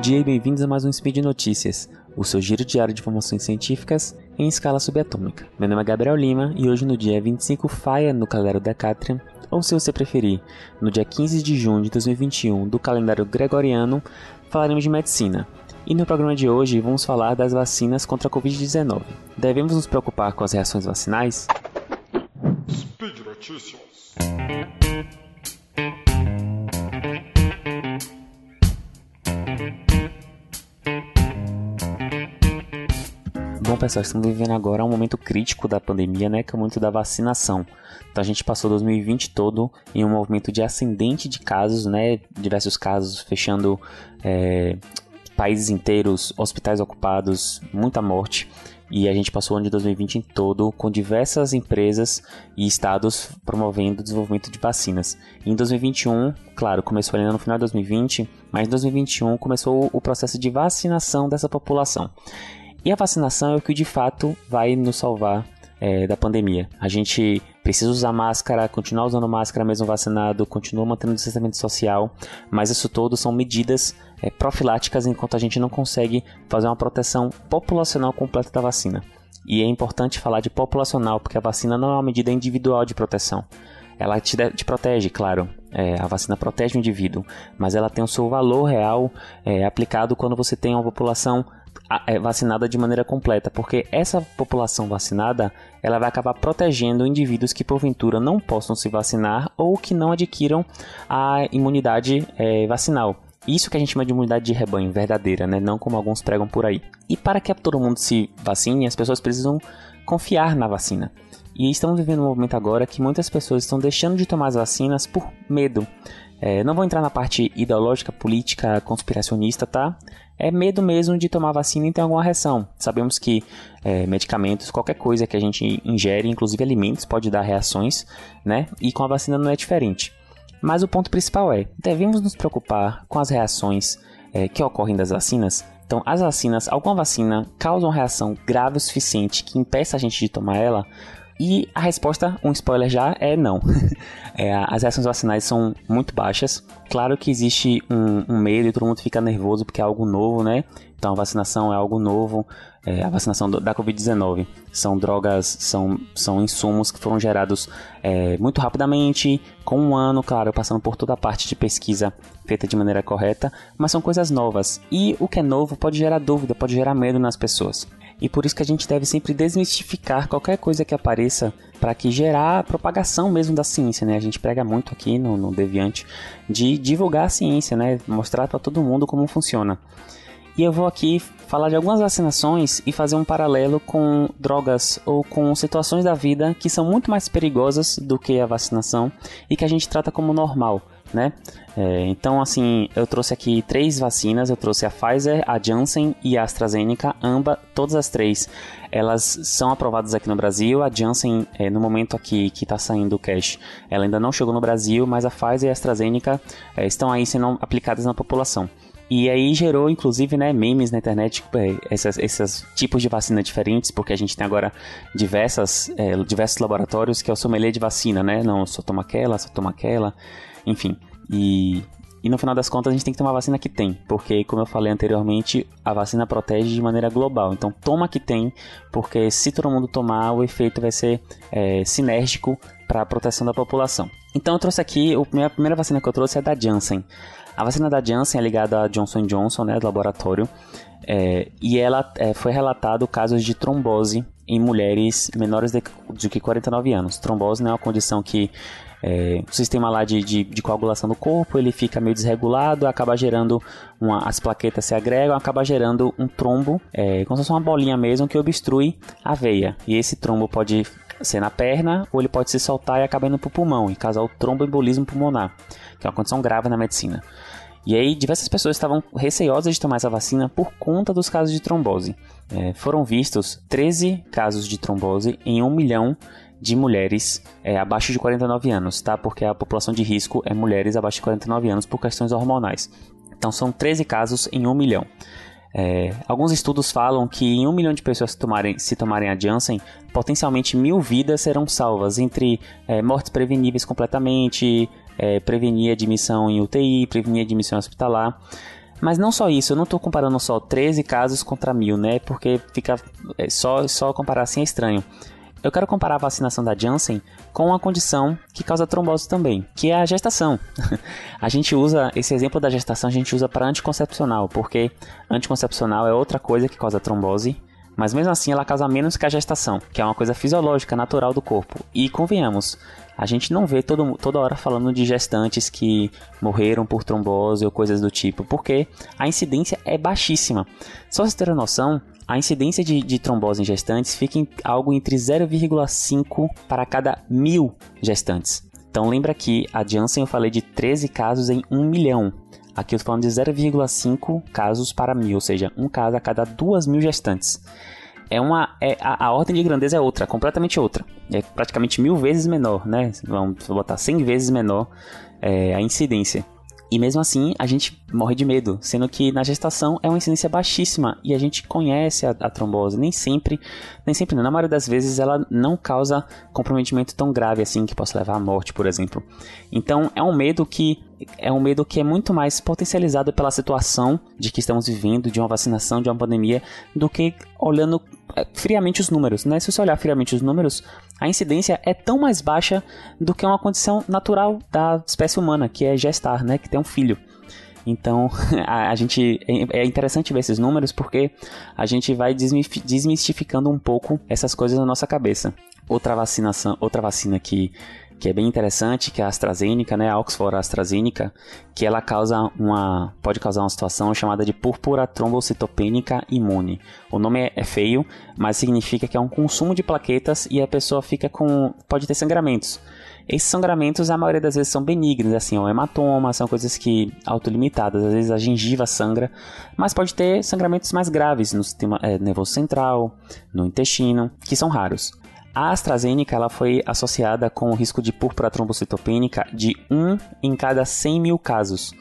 dia e bem-vindos a mais um Speed Notícias, o seu giro diário de informações científicas em escala subatômica. Meu nome é Gabriel Lima e hoje no dia 25 Faia no calendário Decatrian, ou se você preferir, no dia 15 de junho de 2021 do calendário Gregoriano, falaremos de medicina. E no programa de hoje vamos falar das vacinas contra a Covid-19. Devemos nos preocupar com as reações vacinais? Speed Notícias. Bom, pessoal, estamos vivendo agora um momento crítico da pandemia, né, que é o momento da vacinação. Então a gente passou 2020 todo em um movimento de ascendente de casos, né, diversos casos fechando é, países inteiros, hospitais ocupados, muita morte. E a gente passou o ano de 2020 em todo com diversas empresas e estados promovendo o desenvolvimento de vacinas. Em 2021, claro, começou ainda no final de 2020, mas em 2021 começou o processo de vacinação dessa população. E a vacinação é o que de fato vai nos salvar é, da pandemia. A gente precisa usar máscara, continuar usando máscara mesmo vacinado, continua mantendo o distanciamento social, mas isso tudo são medidas é, profiláticas enquanto a gente não consegue fazer uma proteção populacional completa da vacina. E é importante falar de populacional, porque a vacina não é uma medida individual de proteção. Ela te, te protege, claro. É, a vacina protege o indivíduo, mas ela tem o seu valor real é, aplicado quando você tem uma população vacinada de maneira completa, porque essa população vacinada ela vai acabar protegendo indivíduos que porventura não possam se vacinar ou que não adquiram a imunidade é, vacinal. Isso que a gente chama de imunidade de rebanho verdadeira, né? não como alguns pregam por aí. E para que todo mundo se vacine, as pessoas precisam confiar na vacina. E estamos vivendo um momento agora que muitas pessoas estão deixando de tomar as vacinas por medo. É, não vou entrar na parte ideológica, política, conspiracionista, tá? É medo mesmo de tomar vacina e ter alguma reação. Sabemos que é, medicamentos, qualquer coisa que a gente ingere, inclusive alimentos, pode dar reações, né? E com a vacina não é diferente. Mas o ponto principal é: devemos nos preocupar com as reações é, que ocorrem das vacinas? Então, as vacinas, alguma vacina causa uma reação grave o suficiente que impeça a gente de tomar ela? E a resposta, um spoiler já, é não. é, as reações vacinais são muito baixas. Claro que existe um, um, medo e todo mundo fica nervoso porque é algo novo, né? Então a vacinação é algo novo. É, a vacinação do, da Covid-19 são drogas, são, são insumos que foram gerados é, muito rapidamente, com um ano, claro, passando por toda a parte de pesquisa feita de maneira correta, mas são coisas novas. E o que é novo pode gerar dúvida, pode gerar medo nas pessoas. E por isso que a gente deve sempre desmistificar qualquer coisa que apareça para que gerar a propagação mesmo da ciência, né? A gente prega muito aqui no, no Deviante de divulgar a ciência, né? Mostrar para todo mundo como funciona. E eu vou aqui falar de algumas vacinações e fazer um paralelo com drogas ou com situações da vida que são muito mais perigosas do que a vacinação e que a gente trata como normal né? É, então, assim, eu trouxe aqui três vacinas. Eu trouxe a Pfizer, a Janssen e a AstraZeneca. Ambas, todas as três, elas são aprovadas aqui no Brasil. A Janssen, é, no momento aqui que está saindo o cash, ela ainda não chegou no Brasil, mas a Pfizer e a AstraZeneca é, estão aí sendo aplicadas na população. E aí gerou, inclusive, né, memes na internet, é, esses, esses tipos de vacina diferentes, porque a gente tem agora diversas, é, diversos laboratórios que é o sommelier de vacina, né? Não, só toma aquela, só toma aquela. Enfim, e, e no final das contas a gente tem que tomar vacina que tem, porque como eu falei anteriormente, a vacina protege de maneira global. Então toma que tem, porque se todo mundo tomar, o efeito vai ser é, sinérgico para a proteção da população. Então eu trouxe aqui, a primeira vacina que eu trouxe é da Janssen. A vacina da Janssen é ligada à Johnson Johnson, né, do laboratório, é, e ela é, foi relatado casos de trombose em mulheres menores de, de que 49 anos. Trombose não é uma condição que é, o sistema lá de, de, de, coagulação do corpo ele fica meio desregulado, acaba gerando uma, as plaquetas se agregam, acaba gerando um trombo, é, como se fosse uma bolinha mesmo que obstrui a veia. E esse trombo pode ser na perna ou ele pode se soltar e acabar indo para o pulmão e causar o tromboembolismo pulmonar, que é uma condição grave na medicina. E aí, diversas pessoas estavam receosas de tomar essa vacina por conta dos casos de trombose. É, foram vistos 13 casos de trombose em 1 milhão de mulheres é, abaixo de 49 anos, tá? Porque a população de risco é mulheres abaixo de 49 anos por questões hormonais. Então são 13 casos em 1 milhão. É, alguns estudos falam que em um milhão de pessoas se tomarem, se tomarem a Janssen, potencialmente mil vidas serão salvas, entre é, mortes preveníveis completamente, é, prevenir admissão em UTI, prevenir admissão hospitalar. Mas não só isso, eu não estou comparando só 13 casos contra mil, né? Porque fica é, só, só comparar assim é estranho. Eu quero comparar a vacinação da Janssen com uma condição que causa trombose também, que é a gestação. a gente usa esse exemplo da gestação, a gente usa para anticoncepcional, porque anticoncepcional é outra coisa que causa trombose, mas mesmo assim ela causa menos que a gestação, que é uma coisa fisiológica, natural do corpo. E convenhamos, a gente não vê todo, toda hora falando de gestantes que morreram por trombose ou coisas do tipo, porque a incidência é baixíssima. Só vocês terem noção, a incidência de, de, trombose em gestantes fica em algo entre 0,5 para cada mil gestantes. Então lembra que a Janssen eu falei de 13 casos em 1 milhão. Aqui eu estou falando de 0,5 casos para mil, ou seja, um caso a cada 2 mil gestantes é uma é, a, a, ordem de grandeza é outra, completamente outra. É praticamente mil vezes menor, né? Vamos botar 100 vezes menor é, a incidência. E mesmo assim, a gente morre de medo, sendo que na gestação é uma incidência baixíssima e a gente conhece a, a, trombose. Nem sempre, nem sempre, na maioria das vezes, ela não causa comprometimento tão grave assim que possa levar à morte, por exemplo. Então, é um medo que é um medo que é muito mais potencializado pela situação de que estamos vivendo, de uma vacinação, de uma pandemia, do que olhando é, friamente os números, né? Se você olhar friamente os números, a incidência é tão mais baixa do que uma condição natural da espécie humana, que é gestar, né? Que tem um filho. Então, a, a, gente é, é interessante ver esses números porque a gente vai desmistificando um pouco essas coisas na nossa cabeça. Outra vacinação, outra vacina que que é bem interessante, que é a AstraZeneca, né, a Oxford AstraZeneca, que ela causa uma, pode causar uma situação chamada de púrpura trombocitopênica imune. O nome é, é feio, mas significa que é um consumo de plaquetas e a pessoa fica com, pode ter sangramentos. Esses sangramentos, a maioria das vezes, são benignos, assim, o hematoma, são coisas que autolimitadas, às vezes a gengiva sangra, mas pode ter sangramentos mais graves no sistema é, nervoso central, no intestino, que são raros. A AstraZeneca ela foi associada com o risco de púrpura trombocitopênica de 1 em cada 100 mil casos.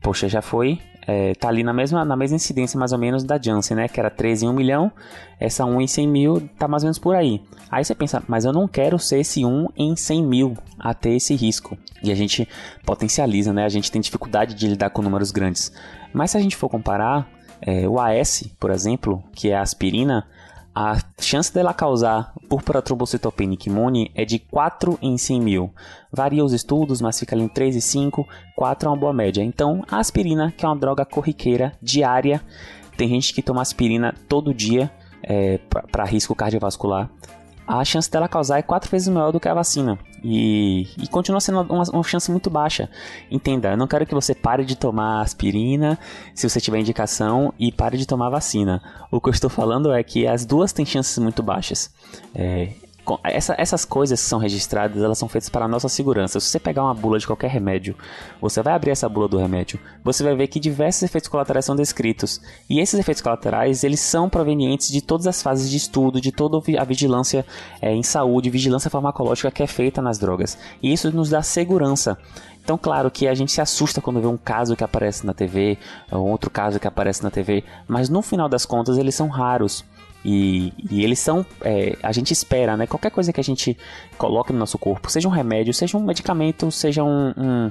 Poxa, já foi. É, tá ali na mesma, na mesma incidência mais ou menos da Janssen, né? Que era 13 em 1 milhão. Essa 1 em 100 mil tá mais ou menos por aí. Aí você pensa, mas eu não quero ser esse 1 em 100 mil a ter esse risco. E a gente potencializa, né? A gente tem dificuldade de lidar com números grandes. Mas se a gente for comparar, é, o AS, por exemplo, que é a aspirina, a chance dela causar púrpura trombocitopênica imune é de 4 em 100 mil. Varia os estudos, mas fica ali em 3 e 5, 4 é uma boa média. Então, a aspirina, que é uma droga corriqueira, diária, tem gente que toma aspirina todo dia é, para risco cardiovascular a chance dela causar é quatro vezes maior do que a vacina. E, e continua sendo uma, uma, chance muito baixa. Entenda, eu não quero que você pare de tomar aspirina se você tiver indicação e pare de tomar vacina. O que eu estou falando é que as duas têm chances muito baixas. É, essa, essas coisas que são registradas, elas são feitas para a nossa segurança. Se você pegar uma bula de qualquer remédio, você vai abrir essa bula do remédio, você vai ver que diversos efeitos colaterais são descritos. E esses efeitos colaterais, eles são provenientes de todas as fases de estudo, de toda a vigilância é, em saúde, vigilância farmacológica que é feita nas drogas. E isso nos dá segurança. Então, claro que a gente se assusta quando vê um caso que aparece na TV, ou outro caso que aparece na TV, mas no final das contas eles são raros. E, e eles são. É, a gente espera, né? Qualquer coisa que a gente coloque no nosso corpo, seja um remédio, seja um medicamento, seja um, um,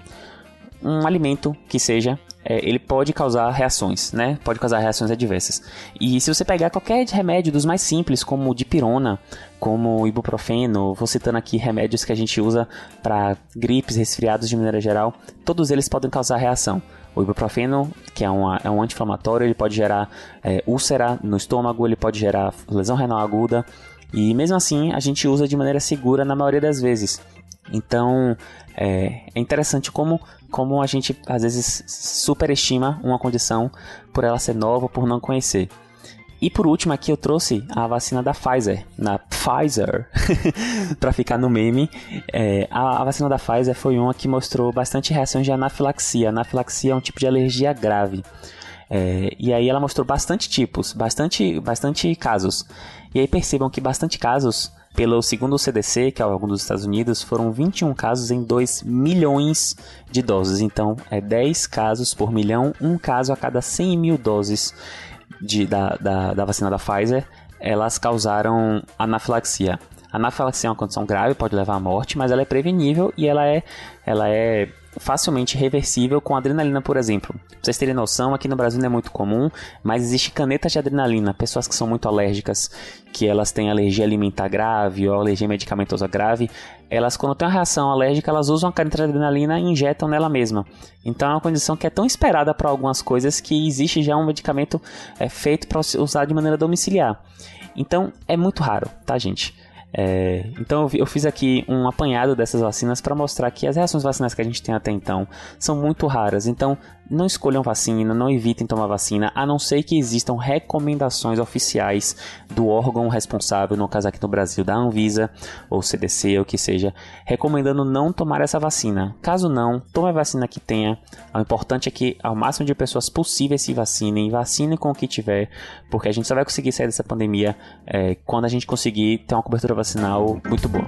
um alimento que seja, é, ele pode causar reações, né? Pode causar reações adversas. E se você pegar qualquer remédio dos mais simples, como dipirona, como ibuprofeno, vou citando aqui remédios que a gente usa para gripes, resfriados de maneira geral, todos eles podem causar reação. O ibuprofeno, que é, uma, é um anti-inflamatório, ele pode gerar é, úlcera no estômago, ele pode gerar lesão renal aguda. E mesmo assim, a gente usa de maneira segura na maioria das vezes. Então, é, é interessante como, como a gente às vezes superestima uma condição por ela ser nova, por não conhecer. E por último aqui eu trouxe a vacina da Pfizer, na Pfizer, para ficar no meme. É, a, a, vacina da Pfizer foi uma que mostrou bastante reações de anafilaxia. Anafilaxia é um tipo de alergia grave. É, e aí ela mostrou bastante tipos, bastante, bastante casos. E aí percebam que bastante casos, pelo segundo CDC, que é o órgão dos Estados Unidos, foram 21 casos em 2 milhões de doses. Então, é 10 casos por milhão, um caso a cada 100 mil doses de, da, da, da vacina da Pfizer, elas causaram anafilaxia. A anafilaxia é uma condição grave, pode levar à morte, mas ela é prevenível e ela é, ela é facilmente reversível com adrenalina, por exemplo. Pra vocês terem noção, aqui no Brasil não é muito comum, mas existe canetas de adrenalina. Pessoas que são muito alérgicas, que elas têm alergia alimentar grave ou alergia medicamentosa grave, elas quando têm uma reação alérgica, elas usam a caneta de adrenalina e injetam nela mesma. Então é uma condição que é tão esperada para algumas coisas que existe já um medicamento é, feito para usar de maneira domiciliar. Então é muito raro, tá, gente? É, então eu, fiz aqui um apanhado dessas vacinas para mostrar que as reações vacinais que a gente tem até então são muito raras. Então não escolham vacina, não evitem tomar vacina, a não ser que existam recomendações oficiais do órgão responsável, no caso aqui no Brasil, da Anvisa ou CDC ou que seja, recomendando não tomar essa vacina. Caso não, tome a vacina que tenha. O importante é que ao máximo de pessoas possíveis se vacinem, vacinem com o que tiver, porque a gente só vai conseguir sair dessa pandemia é, quando a gente conseguir ter uma cobertura vacinal muito boa.